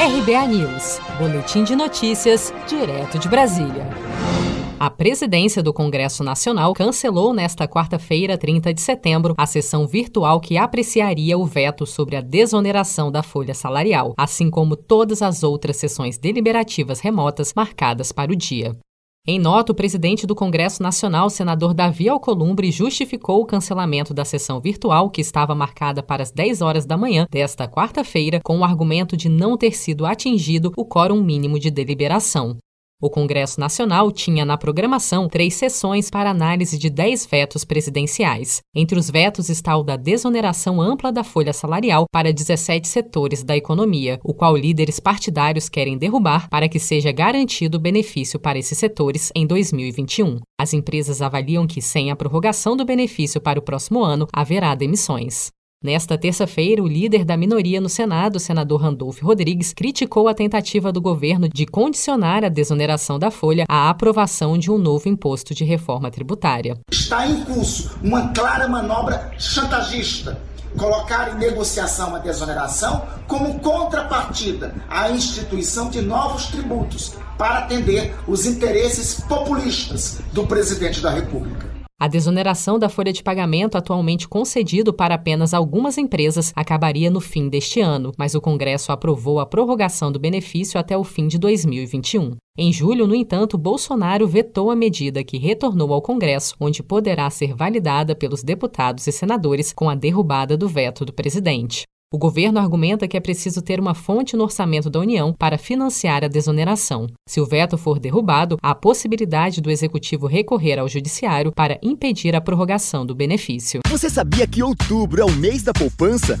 RBA News, Boletim de Notícias, direto de Brasília. A presidência do Congresso Nacional cancelou nesta quarta-feira, 30 de setembro, a sessão virtual que apreciaria o veto sobre a desoneração da folha salarial, assim como todas as outras sessões deliberativas remotas marcadas para o dia. Em nota, o presidente do Congresso Nacional, senador Davi Alcolumbre, justificou o cancelamento da sessão virtual, que estava marcada para as 10 horas da manhã desta quarta-feira, com o argumento de não ter sido atingido o quórum mínimo de deliberação. O Congresso Nacional tinha na programação três sessões para análise de dez vetos presidenciais. Entre os vetos está o da desoneração ampla da folha salarial para 17 setores da economia, o qual líderes partidários querem derrubar para que seja garantido benefício para esses setores em 2021. As empresas avaliam que, sem a prorrogação do benefício para o próximo ano, haverá demissões. Nesta terça-feira, o líder da minoria no Senado, senador Randolfo Rodrigues, criticou a tentativa do governo de condicionar a desoneração da folha à aprovação de um novo imposto de reforma tributária. Está em curso uma clara manobra chantagista colocar em negociação a desoneração como contrapartida à instituição de novos tributos para atender os interesses populistas do presidente da República. A desoneração da folha de pagamento atualmente concedido para apenas algumas empresas acabaria no fim deste ano, mas o Congresso aprovou a prorrogação do benefício até o fim de 2021. Em julho, no entanto, Bolsonaro vetou a medida que retornou ao Congresso, onde poderá ser validada pelos deputados e senadores com a derrubada do veto do presidente. O governo argumenta que é preciso ter uma fonte no orçamento da União para financiar a desoneração. Se o veto for derrubado, há possibilidade do executivo recorrer ao judiciário para impedir a prorrogação do benefício. Você sabia que outubro é o mês da poupança?